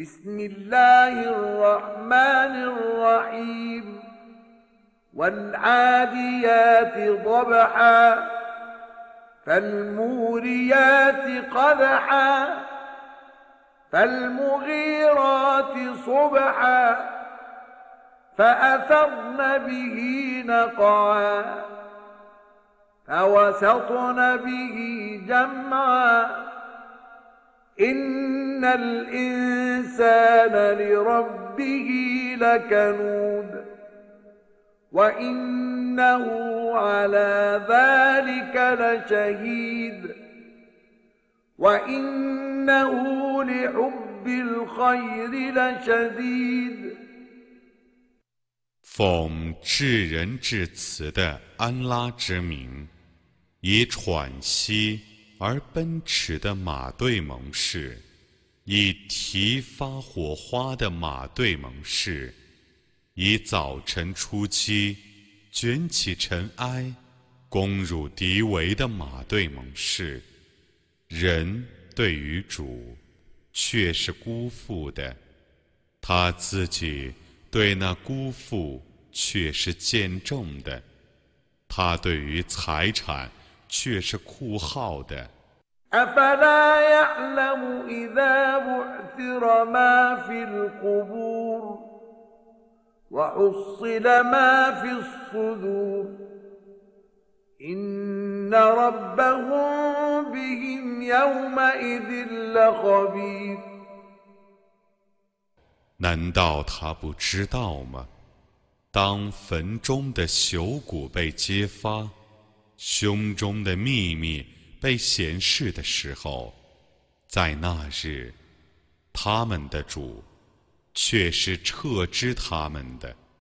بسم الله الرحمن الرحيم والعاديات ضبحا فالموريات قدحا فالمغيرات صبحا فأثرن به نقعا فوسطن به جمعا إن الإنسان لربه لكنود وإنه على ذلك لشهيد وإنه لحب الخير لشديد 奉至仁至慈的安拉之名，以喘息 而奔驰的马队盟誓，以提发火花的马队盟誓，以早晨初期卷起尘埃攻入敌围的马队盟誓。人对于主却是辜负的，他自己对那辜负。却是见证的，他对于财产却是酷号的。难道他不知道吗？当坟中的朽骨被揭发，胸中的秘密被显示的时候，在那日，他们的主却是撤之他们的。